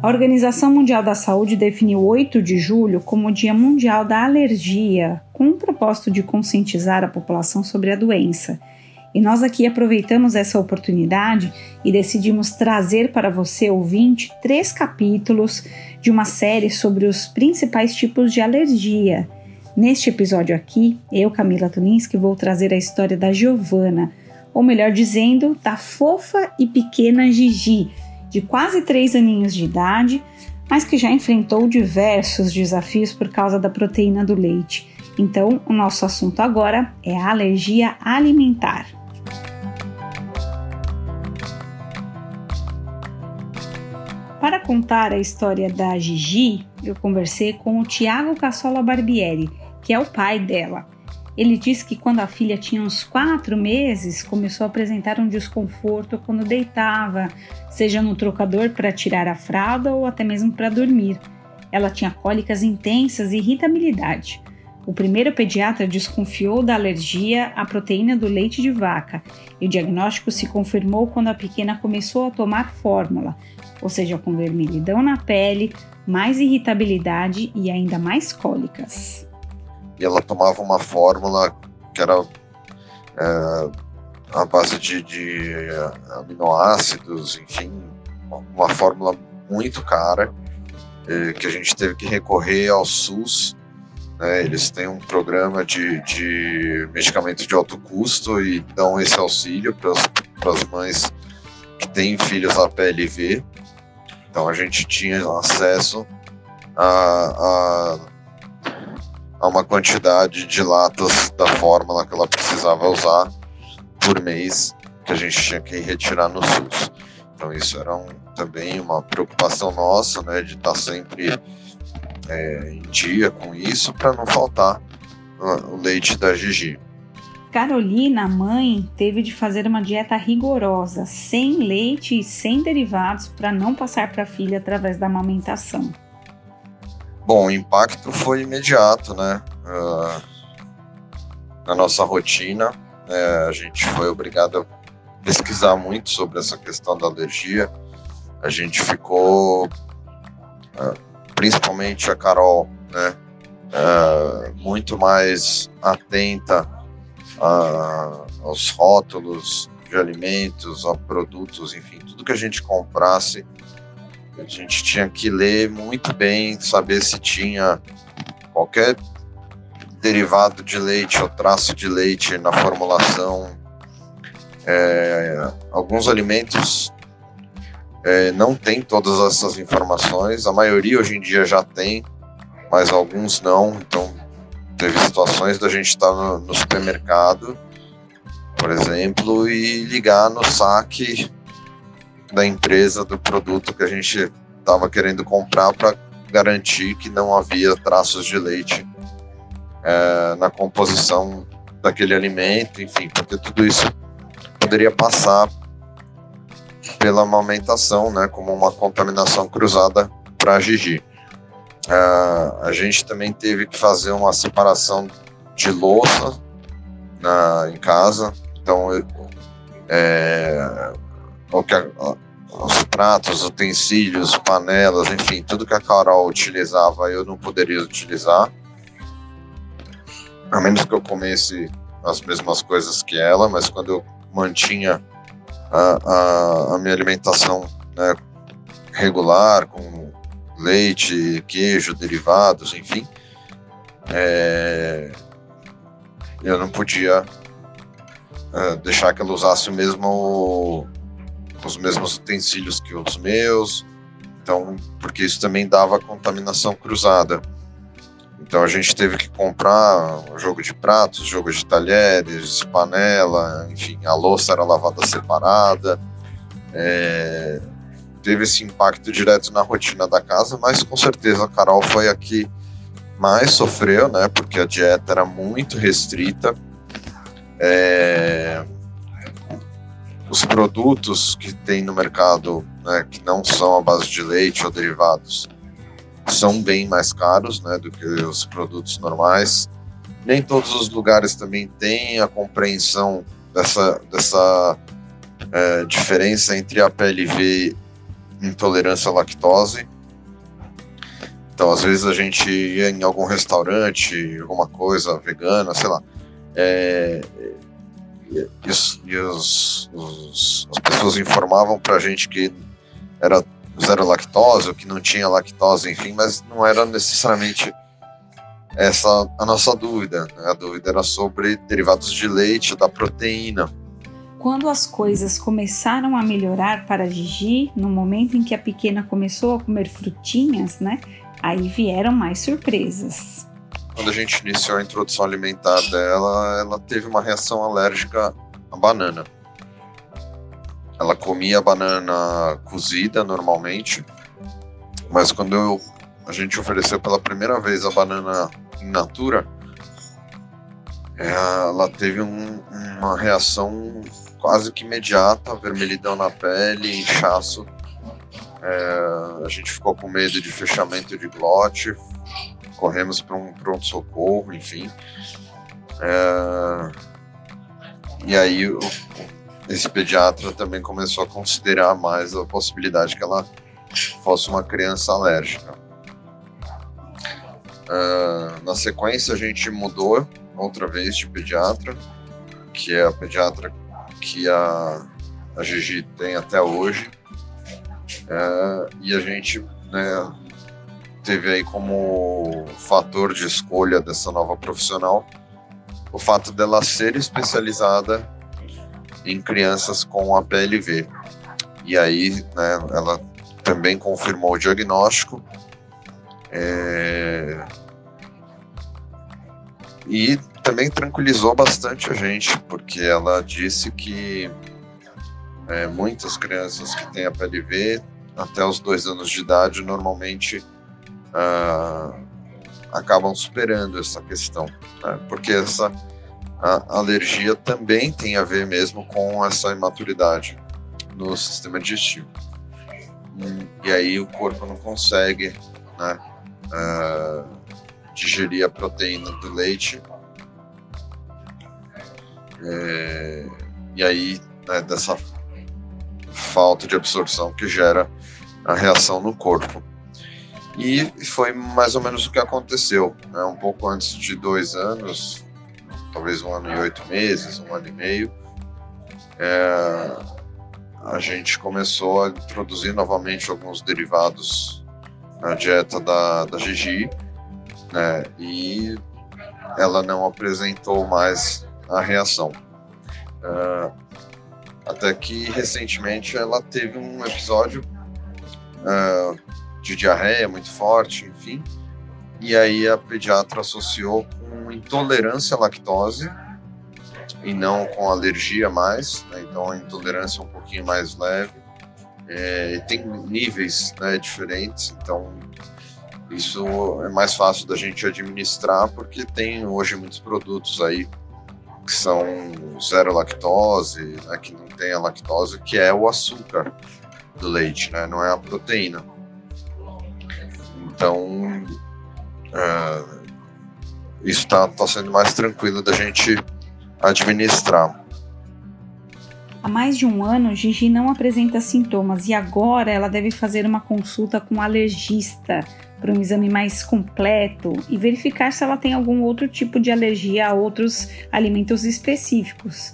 A Organização Mundial da Saúde definiu 8 de julho como o Dia Mundial da Alergia, com o propósito de conscientizar a população sobre a doença. E nós aqui aproveitamos essa oportunidade e decidimos trazer para você, ouvinte, três capítulos de uma série sobre os principais tipos de alergia. Neste episódio aqui, eu, Camila Tuninski, vou trazer a história da Giovana, ou melhor dizendo, da fofa e pequena Gigi, de quase três aninhos de idade, mas que já enfrentou diversos desafios por causa da proteína do leite. Então, o nosso assunto agora é a alergia alimentar. Para contar a história da Gigi, eu conversei com o Tiago Cassola Barbieri, que é o pai dela. Ele disse que quando a filha tinha uns quatro meses, começou a apresentar um desconforto quando deitava, seja no trocador para tirar a fralda ou até mesmo para dormir. Ela tinha cólicas intensas e irritabilidade. O primeiro pediatra desconfiou da alergia à proteína do leite de vaca e o diagnóstico se confirmou quando a pequena começou a tomar fórmula, ou seja, com vermelhidão na pele, mais irritabilidade e ainda mais cólicas e ela tomava uma fórmula que era é, a base de, de aminoácidos, enfim, uma fórmula muito cara é, que a gente teve que recorrer ao SUS. Né, eles têm um programa de, de medicamento de alto custo e dão esse auxílio para as mães que têm filhos a PLV. Então a gente tinha acesso a, a a uma quantidade de latas da fórmula que ela precisava usar por mês que a gente tinha que retirar no SUS. Então isso era um, também uma preocupação nossa, né, de estar sempre é, em dia com isso para não faltar o leite da Gigi. Carolina, mãe, teve de fazer uma dieta rigorosa, sem leite e sem derivados, para não passar para a filha através da amamentação. Bom, o impacto foi imediato, né? Uh, na nossa rotina, né? a gente foi obrigado a pesquisar muito sobre essa questão da alergia. A gente ficou, uh, principalmente a Carol, né? Uh, muito mais atenta a, aos rótulos de alimentos, a produtos, enfim, tudo que a gente comprasse a gente tinha que ler muito bem, saber se tinha qualquer derivado de leite ou traço de leite na formulação. É, alguns alimentos é, não tem todas essas informações, a maioria hoje em dia já tem, mas alguns não. Então, teve situações da gente estar no, no supermercado, por exemplo, e ligar no saque da empresa do produto que a gente estava querendo comprar para garantir que não havia traços de leite é, na composição daquele alimento, enfim, porque tudo isso poderia passar pela amamentação, né, como uma contaminação cruzada para a Gigi. É, a gente também teve que fazer uma separação de louça na, em casa, então é, a, os pratos, utensílios, panelas, enfim, tudo que a Carol utilizava eu não poderia utilizar. A menos que eu comesse as mesmas coisas que ela, mas quando eu mantinha a, a, a minha alimentação né, regular, com leite, queijo, derivados, enfim, é, eu não podia é, deixar que ela usasse o mesmo os mesmos utensílios que os meus, então, porque isso também dava contaminação cruzada. Então a gente teve que comprar jogo de pratos, jogo de talheres, panela, enfim, a louça era lavada separada. É, teve esse impacto direto na rotina da casa, mas com certeza a Carol foi a que mais sofreu, né? Porque a dieta era muito restrita. É, os produtos que tem no mercado, né, que não são a base de leite ou derivados, são bem mais caros, né, do que os produtos normais. Nem todos os lugares também têm a compreensão dessa, dessa é, diferença entre a PLV e intolerância à lactose. Então, às vezes a gente ia em algum restaurante, alguma coisa vegana, sei lá, é, e, e os, os, as pessoas informavam para a gente que era zero lactose, ou que não tinha lactose, enfim, mas não era necessariamente essa a nossa dúvida. Né? A dúvida era sobre derivados de leite, da proteína. Quando as coisas começaram a melhorar para Gigi, no momento em que a pequena começou a comer frutinhas, né? Aí vieram mais surpresas. Quando a gente iniciou a introdução alimentar dela, ela teve uma reação alérgica à banana. Ela comia banana cozida normalmente, mas quando eu, a gente ofereceu pela primeira vez a banana in natura, ela teve um, uma reação quase que imediata, vermelhidão na pele, inchaço. É, a gente ficou com medo de fechamento de glote, corremos para um pronto-socorro, enfim. É, e aí esse pediatra também começou a considerar mais a possibilidade que ela fosse uma criança alérgica. Uh, na sequência, a gente mudou outra vez de pediatra, que é a pediatra que a, a Gigi tem até hoje. Uh, e a gente né, teve aí como fator de escolha dessa nova profissional o fato dela ser especializada em crianças com a PLV. E aí, né, ela também confirmou o diagnóstico. É... E também tranquilizou bastante a gente, porque ela disse que é, muitas crianças que têm a PLV, até os dois anos de idade, normalmente ah, acabam superando essa questão, né? porque essa alergia também tem a ver mesmo com essa imaturidade no sistema digestivo. E aí o corpo não consegue né, uh, digerir a proteína do leite. É, e aí, né, dessa falta de absorção que gera a reação no corpo. E foi mais ou menos o que aconteceu. Né? Um pouco antes de dois anos, talvez um ano e oito meses, um ano e meio, é, a gente começou a introduzir novamente alguns derivados na dieta da, da Gigi, né, e ela não apresentou mais a reação. É, até que recentemente ela teve um episódio é, de diarreia muito forte, enfim, e aí a pediatra associou com intolerância à lactose e não com alergia mais, né? então a intolerância é um pouquinho mais leve. É, tem níveis né, diferentes, então isso é mais fácil da gente administrar porque tem hoje muitos produtos aí que são zero lactose, né, que não tem a lactose, que é o açúcar do leite, né, não é a proteína. Então, é, isso está tá sendo mais tranquilo da gente administrar. Há mais de um ano, Gigi não apresenta sintomas e agora ela deve fazer uma consulta com um alergista para um exame mais completo e verificar se ela tem algum outro tipo de alergia a outros alimentos específicos.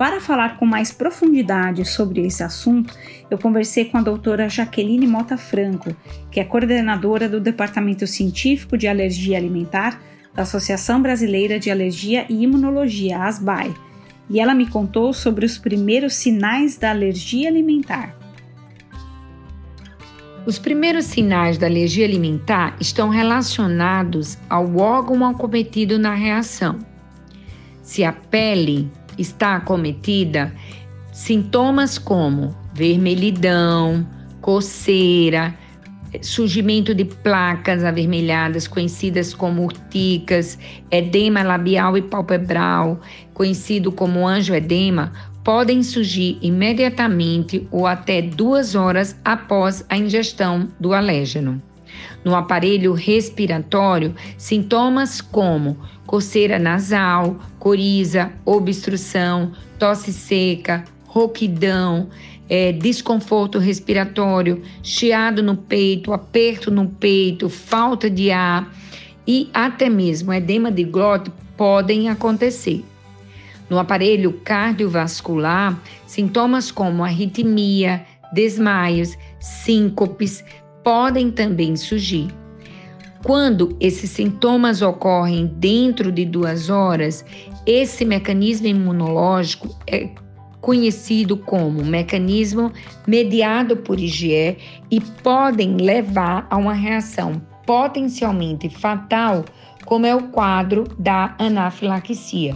Para falar com mais profundidade sobre esse assunto, eu conversei com a doutora Jaqueline Mota Franco, que é coordenadora do Departamento Científico de Alergia Alimentar da Associação Brasileira de Alergia e Imunologia, ASBAI, e ela me contou sobre os primeiros sinais da alergia alimentar. Os primeiros sinais da alergia alimentar estão relacionados ao órgão acometido na reação. Se a pele está acometida, sintomas como vermelhidão, coceira, surgimento de placas avermelhadas conhecidas como urticas, edema labial e palpebral, conhecido como angioedema, podem surgir imediatamente ou até duas horas após a ingestão do alérgeno. No aparelho respiratório, sintomas como coceira nasal, coriza, obstrução, tosse seca, rouquidão, é, desconforto respiratório, chiado no peito, aperto no peito, falta de ar e até mesmo edema de glote podem acontecer. No aparelho cardiovascular, sintomas como arritmia, desmaios, síncopes podem também surgir. Quando esses sintomas ocorrem dentro de duas horas, esse mecanismo imunológico é conhecido como mecanismo mediado por IgE e podem levar a uma reação potencialmente fatal, como é o quadro da anafilaxia.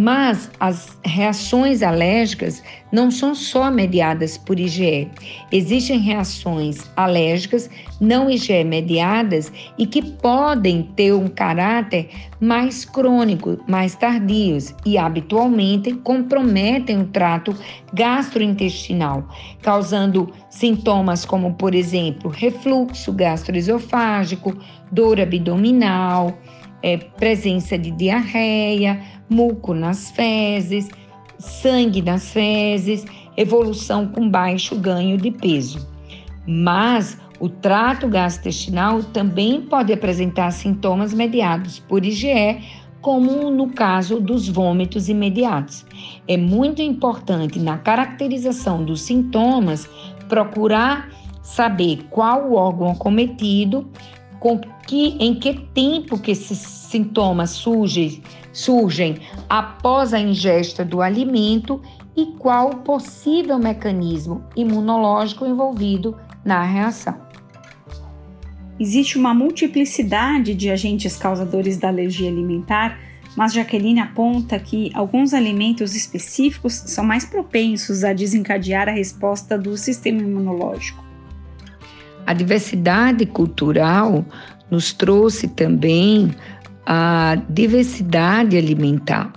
Mas as reações alérgicas não são só mediadas por IgE. Existem reações alérgicas não IgE mediadas e que podem ter um caráter mais crônico, mais tardios e habitualmente comprometem o trato gastrointestinal, causando sintomas como, por exemplo, refluxo gastroesofágico, dor abdominal, é, presença de diarreia, muco nas fezes, sangue nas fezes, evolução com baixo ganho de peso. Mas o trato gastrointestinal também pode apresentar sintomas mediados por IgE, como no caso dos vômitos imediatos. É muito importante na caracterização dos sintomas procurar saber qual o órgão acometido, com que, em que tempo que esses sintomas surgem, surgem após a ingesta do alimento e qual o possível mecanismo imunológico envolvido na reação. Existe uma multiplicidade de agentes causadores da alergia alimentar, mas Jaqueline aponta que alguns alimentos específicos são mais propensos a desencadear a resposta do sistema imunológico. A diversidade cultural nos trouxe também a diversidade alimentar.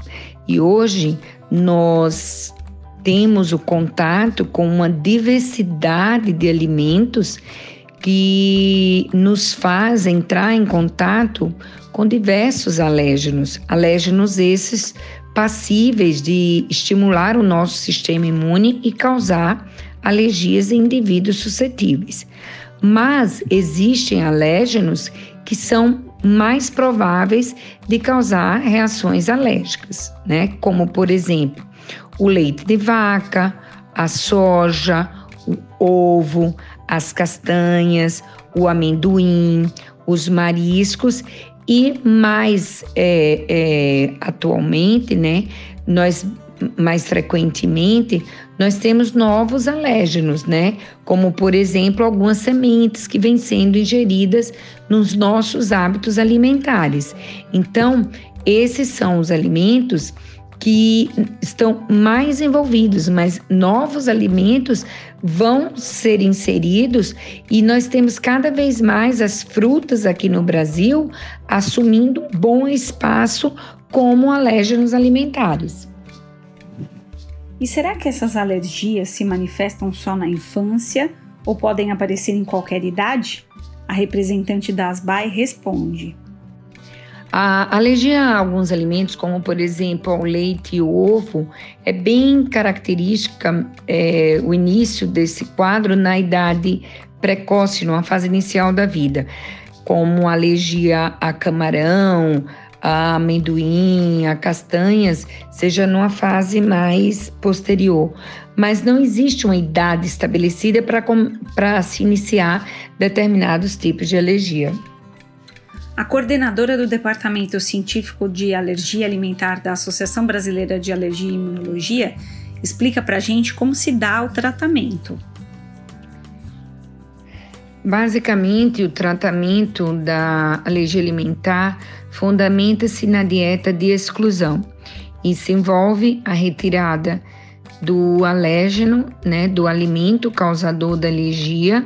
E hoje nós temos o contato com uma diversidade de alimentos que nos faz entrar em contato com diversos alérgenos, alérgenos esses passíveis de estimular o nosso sistema imune e causar alergias em indivíduos suscetíveis. Mas existem alérgenos que são mais prováveis de causar reações alérgicas, né? Como por exemplo, o leite de vaca, a soja, o ovo, as castanhas, o amendoim, os mariscos e mais é, é, atualmente, né? Nós mais frequentemente nós temos novos alérgenos, né? Como, por exemplo, algumas sementes que vêm sendo ingeridas nos nossos hábitos alimentares. Então, esses são os alimentos que estão mais envolvidos, mas novos alimentos vão ser inseridos e nós temos cada vez mais as frutas aqui no Brasil assumindo bom espaço como alérgenos alimentares. E será que essas alergias se manifestam só na infância ou podem aparecer em qualquer idade? A representante da ASBAI responde. A alergia a alguns alimentos, como por exemplo ao leite e ovo, é bem característica é, o início desse quadro na idade precoce, numa fase inicial da vida, como alergia a camarão, a amendoim, a castanhas, seja numa fase mais posterior. Mas não existe uma idade estabelecida para se iniciar determinados tipos de alergia. A coordenadora do Departamento Científico de Alergia Alimentar da Associação Brasileira de Alergia e Imunologia explica para a gente como se dá o tratamento. Basicamente, o tratamento da alergia alimentar fundamenta-se na dieta de exclusão. Isso envolve a retirada do alérgeno, né, do alimento causador da alergia.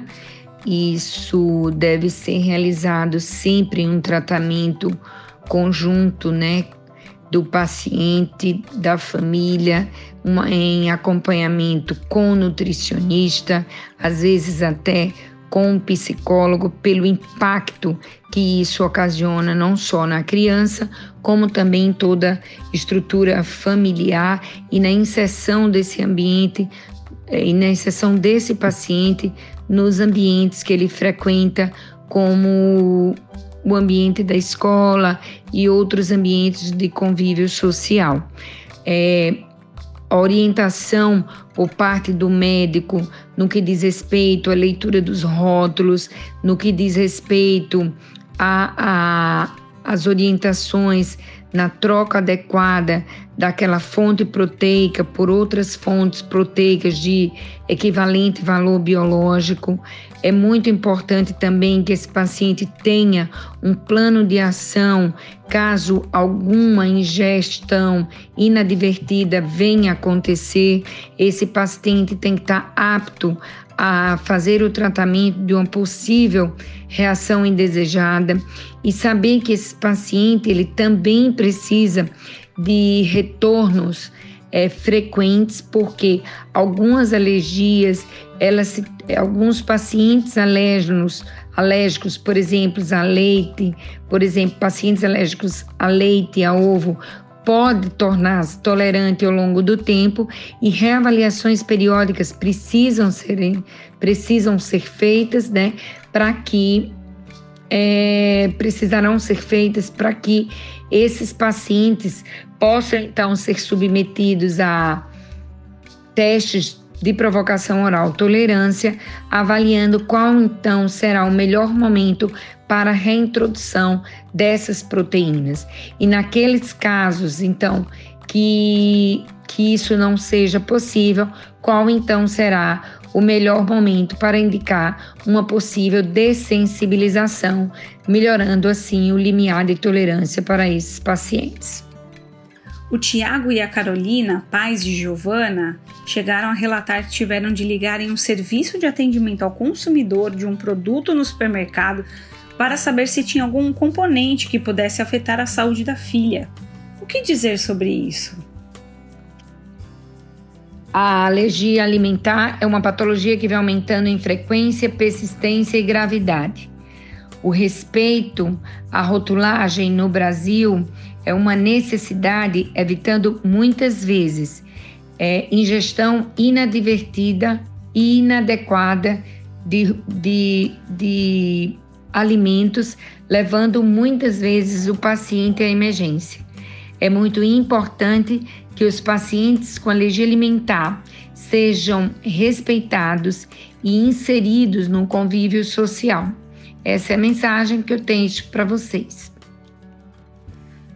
Isso deve ser realizado sempre em um tratamento conjunto, né, do paciente, da família, uma, em acompanhamento com nutricionista, às vezes até com o psicólogo pelo impacto que isso ocasiona não só na criança, como também em toda estrutura familiar e na inserção desse ambiente eh, e na inserção desse paciente nos ambientes que ele frequenta, como o ambiente da escola e outros ambientes de convívio social. É, orientação por parte do médico no que diz respeito à leitura dos rótulos, no que diz respeito às orientações na troca adequada daquela fonte proteica por outras fontes proteicas de equivalente valor biológico. É muito importante também que esse paciente tenha um plano de ação caso alguma ingestão inadvertida venha acontecer. Esse paciente tem que estar apto a fazer o tratamento de uma possível reação indesejada e saber que esse paciente ele também precisa de retornos é, frequentes, porque algumas alergias, elas, alguns pacientes alérgicos, alérgicos, por exemplo, a leite, por exemplo, pacientes alérgicos a leite, a ovo, pode tornar-se tolerante ao longo do tempo e reavaliações periódicas precisam ser, precisam ser feitas, né, para que é, precisarão ser feitas para que esses pacientes possam então ser submetidos a testes de provocação oral tolerância, avaliando qual então será o melhor momento para a reintrodução dessas proteínas. E naqueles casos, então, que, que isso não seja possível, qual então será o melhor momento para indicar uma possível dessensibilização, melhorando assim o limiar de tolerância para esses pacientes. O Tiago e a Carolina, pais de Giovana, chegaram a relatar que tiveram de ligar em um serviço de atendimento ao consumidor de um produto no supermercado para saber se tinha algum componente que pudesse afetar a saúde da filha. O que dizer sobre isso? A alergia alimentar é uma patologia que vem aumentando em frequência, persistência e gravidade. O respeito à rotulagem no Brasil é uma necessidade, evitando muitas vezes é, ingestão inadvertida e inadequada de, de, de alimentos, levando muitas vezes o paciente à emergência. É muito importante que os pacientes com alergia alimentar sejam respeitados e inseridos no convívio social. Essa é a mensagem que eu tenho para vocês.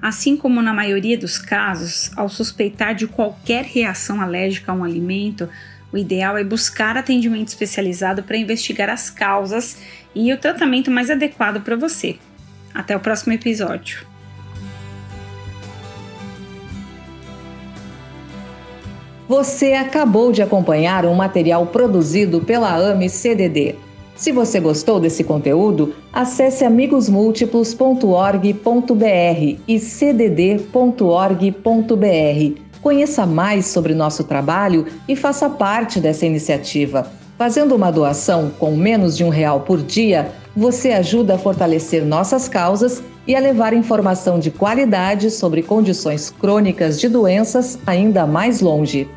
Assim como na maioria dos casos, ao suspeitar de qualquer reação alérgica a um alimento, o ideal é buscar atendimento especializado para investigar as causas e o tratamento mais adequado para você. Até o próximo episódio. Você acabou de acompanhar um material produzido pela AME CDD. Se você gostou desse conteúdo, acesse amigosmúltiplos.org.br e cdd.org.br. Conheça mais sobre nosso trabalho e faça parte dessa iniciativa. Fazendo uma doação com menos de um real por dia, você ajuda a fortalecer nossas causas e a levar informação de qualidade sobre condições crônicas de doenças ainda mais longe.